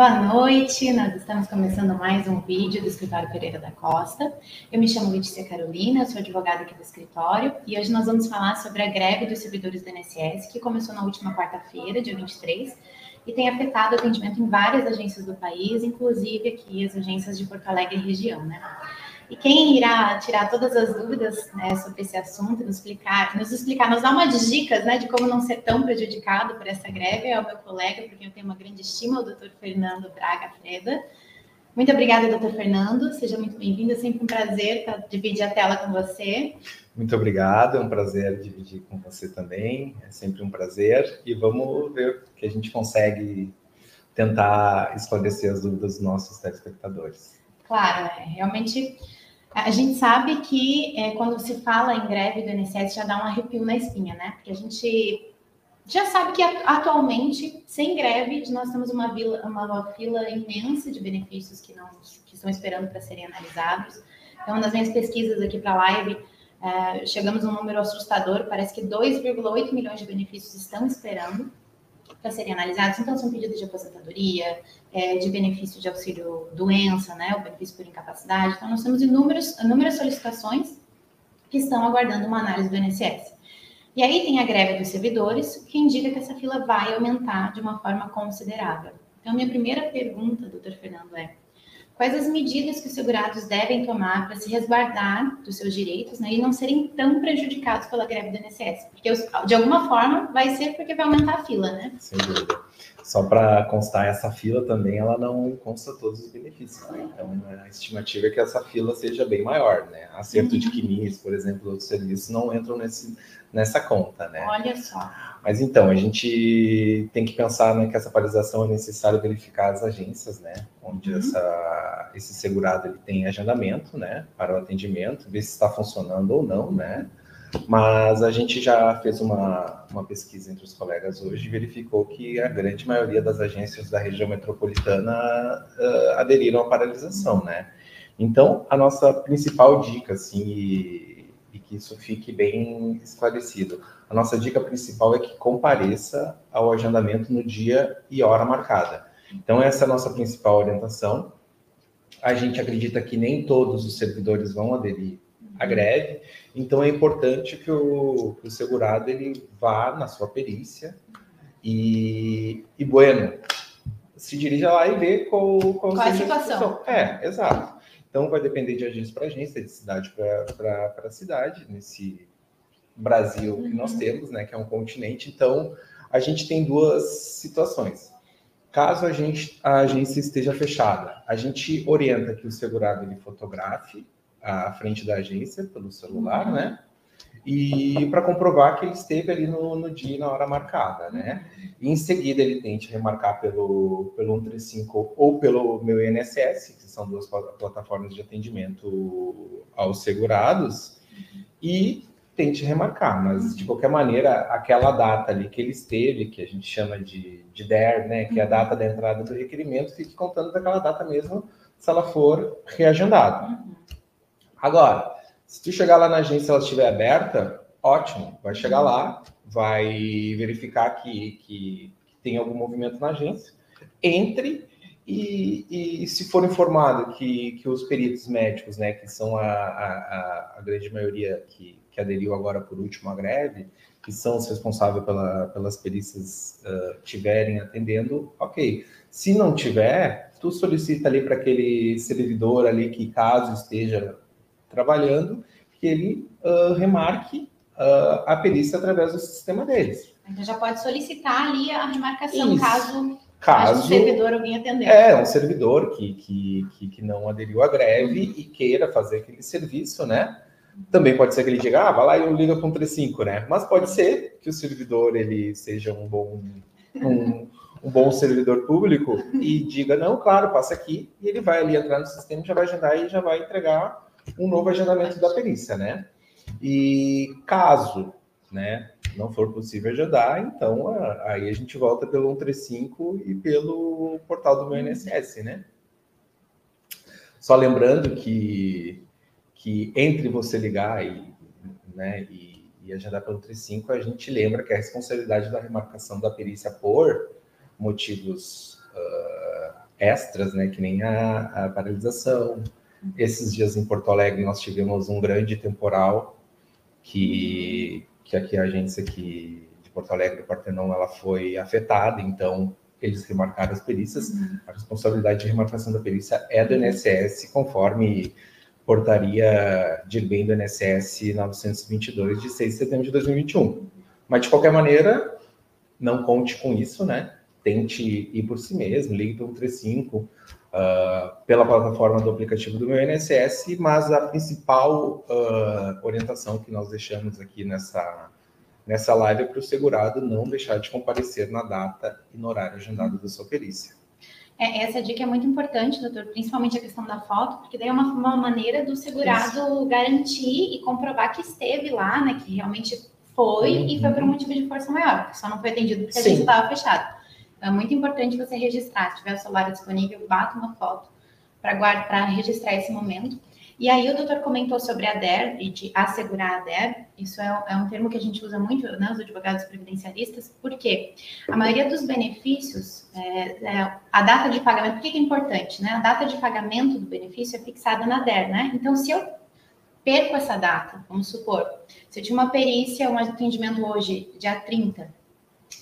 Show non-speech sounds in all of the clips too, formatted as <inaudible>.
Boa noite, nós estamos começando mais um vídeo do Escritório Pereira da Costa. Eu me chamo Letícia Carolina, sou advogada aqui do escritório e hoje nós vamos falar sobre a greve dos servidores do INSS, que começou na última quarta-feira, dia 23, e tem afetado o atendimento em várias agências do país, inclusive aqui as agências de Porto Alegre e região, né? E quem irá tirar todas as dúvidas né, sobre esse assunto, nos explicar, nos explicar, nos dar umas dicas né, de como não ser tão prejudicado por essa greve é o meu colega, porque eu tenho uma grande estima, o doutor Fernando Braga Freda. Muito obrigada, doutor Fernando. Seja muito bem-vindo. É sempre um prazer dividir a tela com você. Muito obrigado, é um prazer dividir com você também. É sempre um prazer. E vamos ver o que a gente consegue tentar esclarecer as dúvidas dos nossos telespectadores. Claro, é, realmente a gente sabe que é, quando se fala em greve do INSS já dá um arrepio na espinha, né? Porque a gente já sabe que atualmente, sem greve, nós temos uma, vila, uma fila imensa de benefícios que, não, que estão esperando para serem analisados. Então, nas minhas pesquisas aqui para a live, é, chegamos a um número assustador, parece que 2,8 milhões de benefícios estão esperando para serem analisados. Então, são pedidos de aposentadoria, é, de benefício de auxílio doença, né, o benefício por incapacidade. Então, nós temos inúmeros, inúmeras solicitações que estão aguardando uma análise do INSS. E aí tem a greve dos servidores, que indica que essa fila vai aumentar de uma forma considerável. Então, minha primeira pergunta, doutor Fernando, é quais as medidas que os segurados devem tomar para se resguardar dos seus direitos né, e não serem tão prejudicados pela greve do INSS? Porque, de alguma forma, vai ser porque vai aumentar a fila, né? Sem dúvida. Só para constar, essa fila também ela não consta todos os benefícios. Né? Então, a estimativa é que essa fila seja bem maior. Né? Acerto de quimis, por exemplo, outros serviços não entram nesse, nessa conta. Né? Olha só. Mas então, a gente tem que pensar né, que essa paralisação é necessário verificar as agências, né? Onde uhum. essa, esse segurado ele tem agendamento, né? Para o atendimento, ver se está funcionando ou não, né? Mas a gente já fez uma, uma pesquisa entre os colegas hoje e verificou que a grande maioria das agências da região metropolitana uh, aderiram à paralisação, né? Então, a nossa principal dica, assim, e, e que isso fique bem esclarecido, a nossa dica principal é que compareça ao agendamento no dia e hora marcada. Então, essa é a nossa principal orientação. A gente acredita que nem todos os servidores vão aderir à greve, então é importante que o, que o segurado ele vá na sua perícia e, e bueno, se dirija lá e vê qual, qual, qual a situação. É, exato. Então vai depender de agência para agência, de cidade para cidade, nesse Brasil que nós uhum. temos, né, que é um continente. Então, a gente tem duas situações. Caso a, gente, a agência esteja fechada, a gente orienta que o segurado ele fotografe a frente da agência pelo celular, uhum. né? E para comprovar que ele esteve ali no, no dia na hora marcada, né? E em seguida ele tente remarcar pelo, pelo 135 ou pelo meu INSS, que são duas plataformas de atendimento aos segurados, e tente remarcar, mas de qualquer maneira, aquela data ali que ele esteve, que a gente chama de, de DER, né, que é a uhum. data da entrada do requerimento, fique contando daquela data mesmo, se ela for reagendada. Uhum. Agora, se tu chegar lá na agência ela estiver aberta, ótimo, vai chegar lá, vai verificar que, que, que tem algum movimento na agência, entre e, e, se for informado que, que os peritos médicos, né, que são a, a, a grande maioria que, que aderiu agora por último à greve, que são os responsáveis pela, pelas perícias uh, tiverem atendendo, ok. Se não tiver, tu solicita ali para aquele servidor ali que caso esteja trabalhando, que ele uh, remarque uh, a perícia através do sistema deles. Então já pode solicitar ali a remarcação Isso. caso Caso, um servidor alguém atender. É, um servidor que, que, que, que não aderiu à greve uhum. e queira fazer aquele serviço, né? Também pode ser que ele diga, ah, vai lá e liga com o 35, né? Mas pode ser que o servidor ele seja um bom, um, um bom servidor público e diga, não, claro, passa aqui, e ele vai ali entrar no sistema, já vai agendar e já vai entregar um novo agendamento da perícia, né? E caso, né, não for possível agendar, então aí a gente volta pelo 135 e pelo portal do meu INSS, né? Só lembrando que que entre você ligar e, né, e, e agendar pelo 35, a gente lembra que a responsabilidade da remarcação da perícia por motivos uh, extras, né, que nem a, a paralisação. Esses dias em Porto Alegre nós tivemos um grande temporal que, que aqui a agência aqui de Porto Alegre, Partenon, ela foi afetada, então eles remarcaram as perícias. Uhum. A responsabilidade de remarcação da perícia é do INSS, conforme portaria de bem do INSS 922 de 6 de setembro de 2021. Mas de qualquer maneira, não conte com isso, né? Tente ir por si mesmo, ligue para o 135 uh, pela plataforma do aplicativo do meu INSS, mas a principal uh, orientação que nós deixamos aqui nessa, nessa live é para o segurado não deixar de comparecer na data e no horário agendado da sua perícia. É, essa dica é muito importante, doutor, principalmente a questão da foto, porque daí é uma, uma maneira do segurado Isso. garantir e comprovar que esteve lá, né, que realmente foi uhum. e foi por um uhum. motivo de força maior, só não foi atendido porque Sim. a gente estava fechado. É muito importante você registrar. Se tiver o celular disponível, bata uma foto para registrar esse momento. E aí o doutor comentou sobre a DER e de assegurar a DER. Isso é, é um termo que a gente usa muito, né, os advogados previdenciaristas, porque a maioria dos benefícios, é, é, a data de pagamento, por que é importante? Né? A data de pagamento do benefício é fixada na DER, né? Então, se eu perco essa data, vamos supor, se eu tinha uma perícia, um atendimento hoje, dia 30,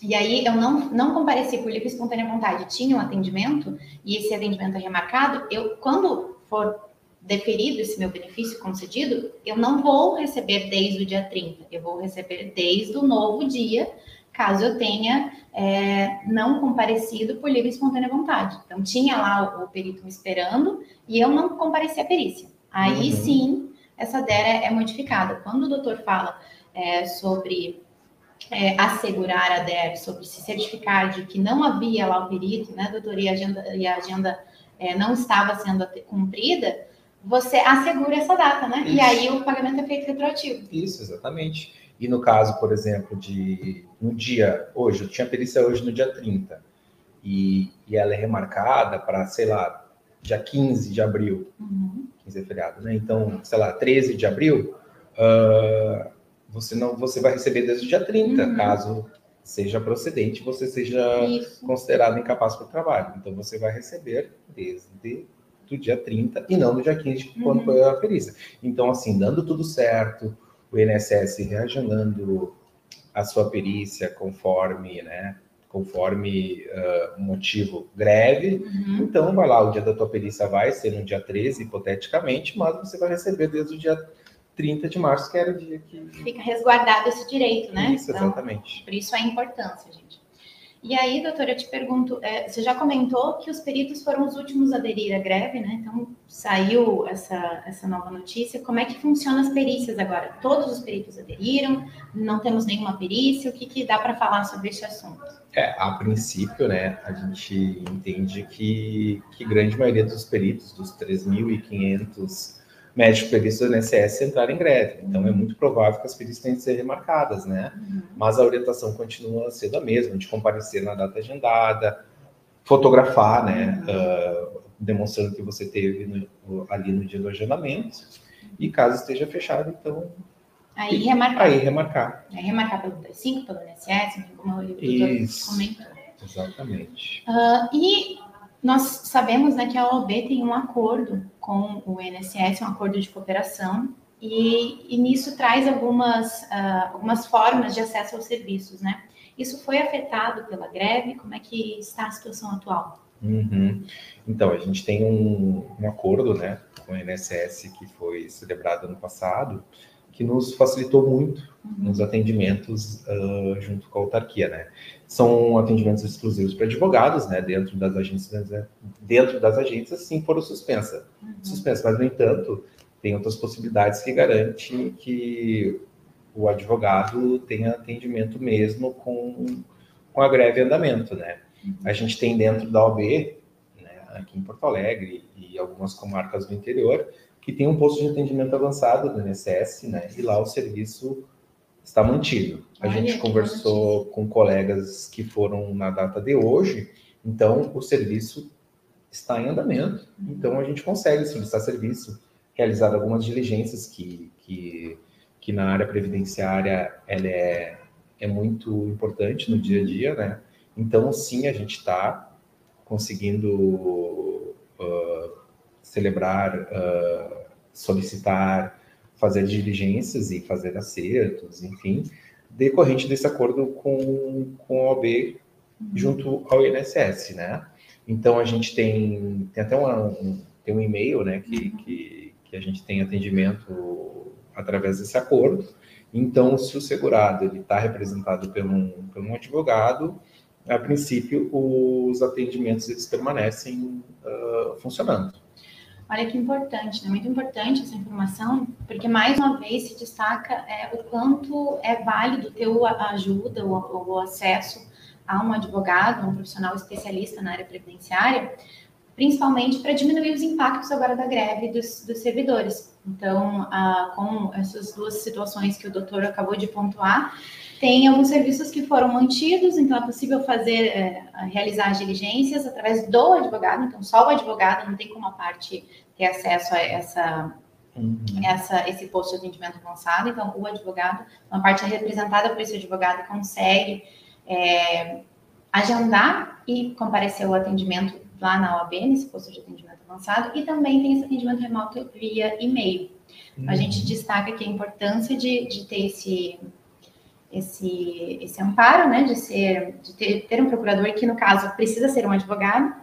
e aí eu não, não compareci por livre e espontânea vontade, tinha um atendimento, e esse atendimento é remarcado, eu, quando for deferido esse meu benefício concedido, eu não vou receber desde o dia 30, eu vou receber desde o novo dia, caso eu tenha é, não comparecido por livre e espontânea vontade. Então, tinha lá o, o perito me esperando e eu não compareci à perícia. Aí uhum. sim, essa DERA é modificada. Quando o doutor fala é, sobre é, assegurar a DER, sobre se certificar de que não havia lá o perito, né, doutor, e a agenda, e a agenda é, não estava sendo cumprida, você assegura essa data, né? Isso. E aí o pagamento é feito retroativo. Isso, exatamente. E no caso, por exemplo, de no dia, hoje, eu tinha perícia hoje no dia 30, e, e ela é remarcada para, sei lá, dia 15 de abril, uhum. 15 é feriado, né? Então, sei lá, 13 de abril, uh, você não você vai receber desde o dia 30, uhum. caso seja procedente, você seja Isso. considerado incapaz para o trabalho. Então, você vai receber desde do dia 30 e não do dia 15, quando uhum. foi a perícia. Então, assim, dando tudo certo, o INSS reagendando a sua perícia conforme, né, conforme uh, motivo greve, uhum. então vai lá, o dia da tua perícia vai ser no dia 13, hipoteticamente, mas você vai receber desde o dia 30 de março, que era o dia que... Fica resguardado esse direito, né? Isso, então, exatamente. Por isso a importância, gente. E aí, doutora, eu te pergunto, é, você já comentou que os peritos foram os últimos a aderir à greve, né? Então, saiu essa, essa nova notícia. Como é que funcionam as perícias agora? Todos os peritos aderiram? Não temos nenhuma perícia? O que, que dá para falar sobre este assunto? É, a princípio, né, a gente entende que, que grande maioria dos peritos, dos 3.500 médicos previstos do INSS entrar em greve. Então, é muito provável que as perícias tenham que ser remarcadas, né? Uhum. Mas a orientação continua sendo a mesma, de comparecer na data agendada, fotografar, né? Uh, demonstrando que você teve no, ali no dia do agendamento. E caso esteja fechado, então... Aí remarcar. Aí remarcar. Aí remarcar pelo 5, pelo INSS, como o Isso. comentou. Exatamente. Uh, e nós sabemos né, que a OAB tem um acordo com o INSS, um acordo de cooperação, e, e nisso traz algumas, uh, algumas formas de acesso aos serviços, né? Isso foi afetado pela greve? Como é que está a situação atual? Uhum. Então, a gente tem um, um acordo né, com o INSS que foi celebrado ano passado, que nos facilitou muito nos atendimentos uh, junto com a autarquia, né? São atendimentos exclusivos para advogados, né? Dentro das agências, né? dentro das agências, sim, foram suspensa, uhum. suspensa. Mas no entanto, tem outras possibilidades que garantem que o advogado tenha atendimento mesmo com, com a greve em andamento, né? Uhum. A gente tem dentro da OB, né, aqui em Porto Alegre e algumas comarcas do interior, que tem um posto de atendimento avançado do INSS, né? E lá o serviço está mantido. A Olha, gente conversou com colegas que foram na data de hoje, então o serviço está em andamento. Então a gente consegue solicitar serviço, realizar algumas diligências que, que, que na área previdenciária ela é, é muito importante no dia a dia, né? Então sim, a gente está conseguindo uh, celebrar, uh, solicitar, fazer diligências e fazer acertos, enfim, decorrente desse acordo com, com a OAB junto ao INSS, né? Então a gente tem, tem até uma, um, tem um e-mail, né, que, que, que a gente tem atendimento através desse acordo. Então, se o segurado ele está representado por um, por um advogado, a princípio os atendimentos eles permanecem uh, funcionando. Olha que importante, né? Muito importante essa informação, porque mais uma vez se destaca é, o quanto é válido ter a ajuda, o, o acesso a um advogado, um profissional especialista na área previdenciária, principalmente para diminuir os impactos agora da greve dos, dos servidores. Então, ah, com essas duas situações que o doutor acabou de pontuar, tem alguns serviços que foram mantidos, então é possível fazer, é, realizar as diligências através do advogado, então só o advogado, não tem como a parte ter acesso a essa, uhum. essa, esse posto de atendimento avançado, então o advogado, uma parte é representada por esse advogado, consegue é, agendar e comparecer ao atendimento lá na OAB, nesse posto de atendimento avançado, e também tem esse atendimento remoto via e-mail. Uhum. A gente destaca aqui a importância de, de ter esse, esse, esse amparo, né, de, ser, de ter, ter um procurador que, no caso, precisa ser um advogado,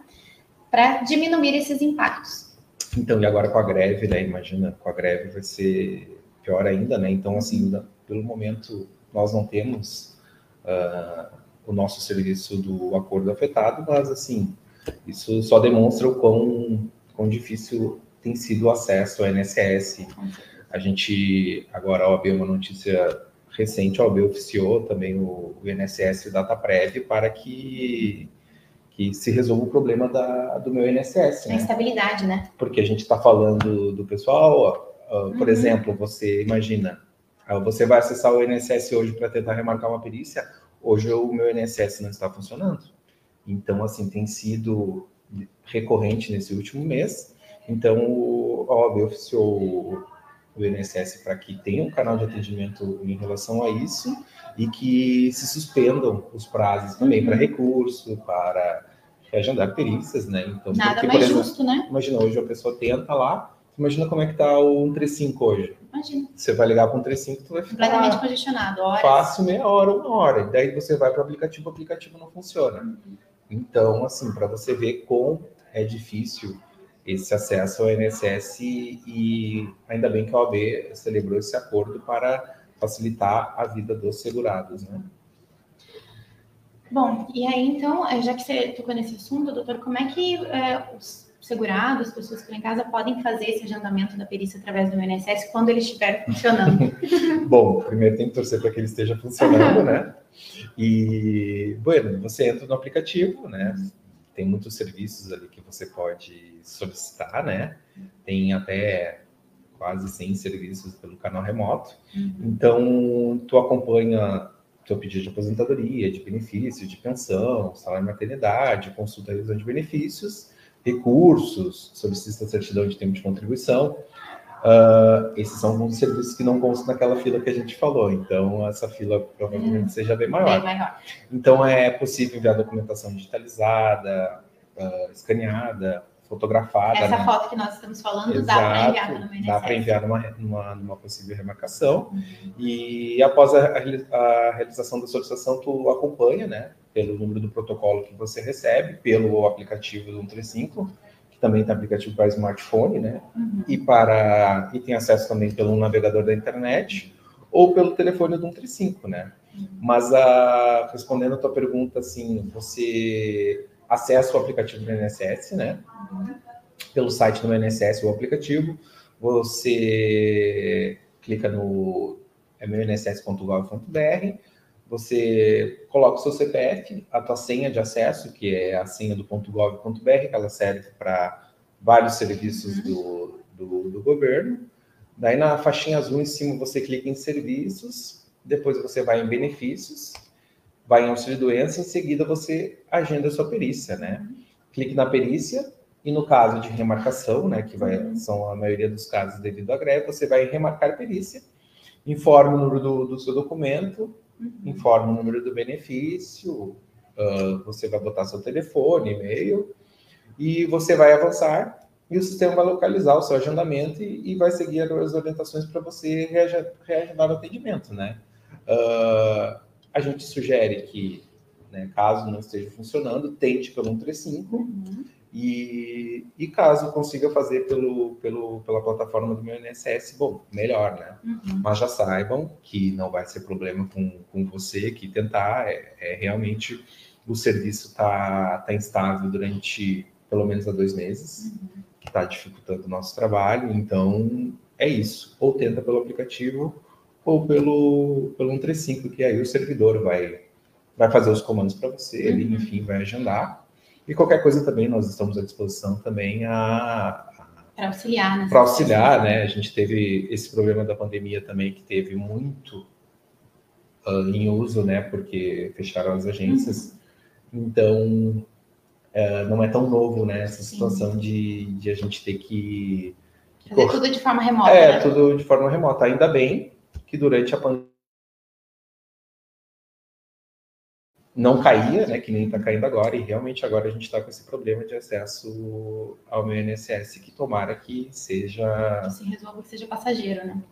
para diminuir esses impactos. Então, e agora com a greve, né, imagina, com a greve vai ser pior ainda, né, então, assim, pelo momento, nós não temos uh, o nosso serviço do acordo afetado, mas, assim, isso só demonstra o quão, quão difícil tem sido o acesso ao INSS. A gente, agora, OAB, uma notícia recente, a OAB oficiou também o, o INSS DataPrev para que, que se resolva o problema da, do meu INSS. A né? estabilidade, né? Porque a gente está falando do pessoal, uh, por uhum. exemplo, você imagina, uh, você vai acessar o INSS hoje para tentar remarcar uma perícia, hoje o meu INSS não está funcionando. Então, assim, tem sido recorrente nesse último mês. Então, a OAB oficiou o INSS para que tenha um canal de atendimento em relação a isso e que se suspendam os prazos também uhum. para recurso, para reagendar perícias, né? Então, Nada porque, mais exemplo, justo, né? Imagina, hoje a pessoa tenta lá, imagina como é que está o 135 hoje. Imagina. Você vai ligar para o 135, tu vai ficar completamente congestionado, horas. Fácil, meia hora, uma hora. E daí você vai para o aplicativo, o aplicativo não funciona. Uhum. Então, assim, para você ver como é difícil esse acesso ao INSS e ainda bem que a OAB celebrou esse acordo para facilitar a vida dos segurados, né? Bom, e aí então, eh, já que você tocou nesse assunto, doutor, como é que é, os segurados, as pessoas que estão em casa, podem fazer esse agendamento da perícia através do INSS quando ele estiver funcionando? <laughs> Bom, primeiro tem que torcer para que ele esteja funcionando, né? <laughs> E, bueno, você entra no aplicativo, né? Tem muitos serviços ali que você pode solicitar, né? Tem até quase 100 serviços pelo canal remoto. Uhum. Então, tu acompanha teu pedido de aposentadoria, de benefício, de pensão, salário de maternidade, consulta revisão de benefícios, recursos, solicita certidão de tempo de contribuição. Uh, esses são alguns serviços que não constam naquela fila que a gente falou, então essa fila provavelmente hum, seja bem maior. bem maior. Então é possível enviar documentação digitalizada, uh, escaneada, fotografada. Essa né? foto que nós estamos falando Exato, dá para enviar no INSS. Dá para enviar numa, numa, numa, possível remarcação. Uhum. E após a, a, realização da solicitação, tu acompanha, né? Pelo número do protocolo que você recebe, pelo aplicativo do 135 que também tem aplicativo para smartphone, né? Uhum. E para e tem acesso também pelo navegador da internet ou pelo telefone do 135, né? Uhum. Mas a, respondendo a tua pergunta, assim, você acessa o aplicativo do INSS, né? Uhum. Pelo site do INSS, o aplicativo, você clica no é meuinss.gov.br, você coloca o seu CPF, a tua senha de acesso, que é a senha do .gov.br, que ela serve para vários serviços do, do, do, governo. Daí na faixinha azul em cima você clica em serviços, depois você vai em benefícios, vai em auxílio doença, em seguida você agenda a sua perícia, né? Clique na perícia e no caso de remarcação, né, que vai, são a maioria dos casos devido à greve, você vai remarcar a perícia, informa o número do, do seu documento, Uhum. informa o número do benefício, uh, você vai botar seu telefone, e-mail, e você vai avançar e o sistema vai localizar o seu agendamento e, e vai seguir as orientações para você reagendar o atendimento, né? Uh, a gente sugere que, né, caso não esteja funcionando, tente pelo 135 uhum. E, e caso consiga fazer pelo, pelo, pela plataforma do meu INSS, bom, melhor, né? Uhum. Mas já saibam que não vai ser problema com, com você, que tentar é, é realmente o serviço está tá instável durante pelo menos há dois meses. Uhum que está dificultando o nosso trabalho. Então, é isso. Ou tenta pelo aplicativo ou pelo, pelo 135, que aí o servidor vai, vai fazer os comandos para você, uhum. ele, enfim, vai agendar. E qualquer coisa também, nós estamos à disposição também a... Para auxiliar, né? Para auxiliar, né? A gente teve esse problema da pandemia também, que teve muito uh, em uso, né? Porque fecharam as agências. Uhum. Então, é, não é tão novo, né? Essa situação de, de a gente ter que. Fazer tudo de forma remota. É, né? tudo de forma remota. Ainda bem que durante a pandemia não caía, né? Que nem está caindo agora, e realmente agora a gente está com esse problema de acesso ao meu INSS, que tomara que seja. Que se resolva que seja passageiro, né?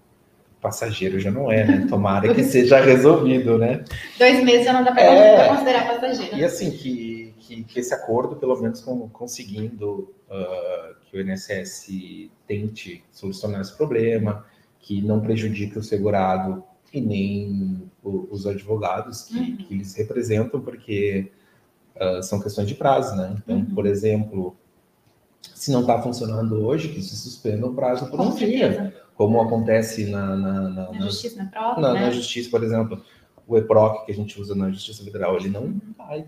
Passageiro já não é, né? Tomara que seja resolvido, né? Dois meses já não dá para é... considerar passageiro. E assim, que que, que esse acordo, pelo menos com, conseguindo uh, que o INSS tente solucionar esse problema, que não prejudique o segurado e nem o, os advogados que, uhum. que, eles representam, porque uh, são questões de prazo, né? Então, uhum. por exemplo, se não está funcionando hoje, que se suspenda o prazo por com um certeza. dia, como acontece na, na, na, na justiça, na, na, né? na justiça, por exemplo, o EPROC que a gente usa na Justiça Federal, ele não vai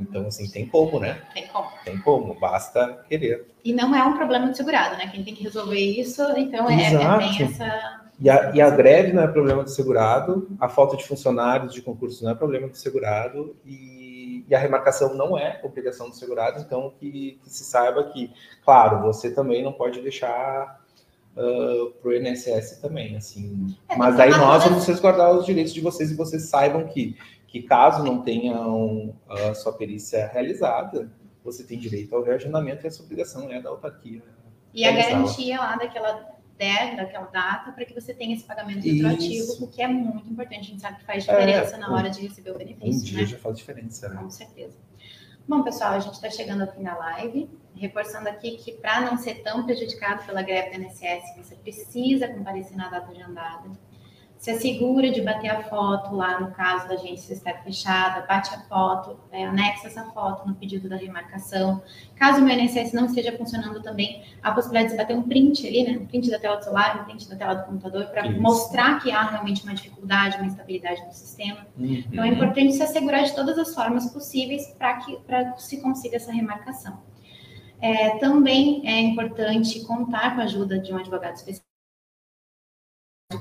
então, assim, tem como, né? Tem como. Tem como, basta querer. E não é um problema do segurado, né? Quem tem que resolver isso, então é, é bem essa. E a, e a greve não é problema do segurado, a falta de funcionários de concurso não é problema do segurado, e, e a remarcação não é obrigação do segurado, então que, que se saiba que, claro, você também não pode deixar uh, para o INSS também, assim. É, mas aí nós vamos resguardar os direitos de vocês e vocês saibam que que caso não tenham a sua perícia realizada, você tem direito ao reagendamento e essa obrigação é da autarquia. E a garantia lá daquela der, daquela data, para que você tenha esse pagamento retroativo, o que é muito importante. A gente sabe que faz é, diferença é, na hora de receber o benefício. Um dia né? já faz diferença, né? Com certeza. Bom, pessoal, a gente está chegando ao fim da live. Reforçando aqui que para não ser tão prejudicado pela greve do INSS, você precisa comparecer na data agendada se assegura de bater a foto lá no caso da agência estar fechada, bate a foto, é, anexa essa foto no pedido da remarcação. Caso o meu INSS não esteja funcionando também, a possibilidade de bater um print ali, né? Um print da tela do celular, um print da tela do computador, para mostrar que há realmente uma dificuldade, uma instabilidade no sistema. Uhum. Então é importante se assegurar de todas as formas possíveis para que para se consiga essa remarcação. É, também é importante contar com a ajuda de um advogado especialista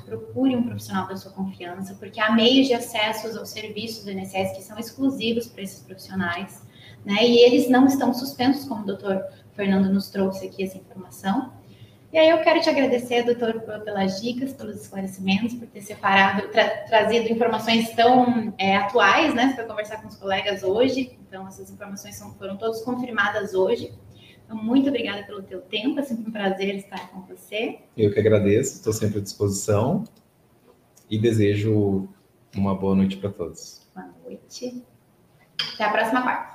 procure um profissional da sua confiança, porque há meios de acesso aos serviços do INSS que são exclusivos para esses profissionais, né? E eles não estão suspensos, como o doutor Fernando nos trouxe aqui essa informação. E aí eu quero te agradecer, doutor, pelas dicas, pelos esclarecimentos, por ter separado, tra trazido informações tão é, atuais, né, para conversar com os colegas hoje. Então, essas informações são, foram todas confirmadas hoje. Então, muito obrigada pelo teu tempo, é sempre um prazer estar com você. Eu que agradeço, estou sempre à disposição e desejo uma boa noite para todos. Boa noite. Até a próxima quarta.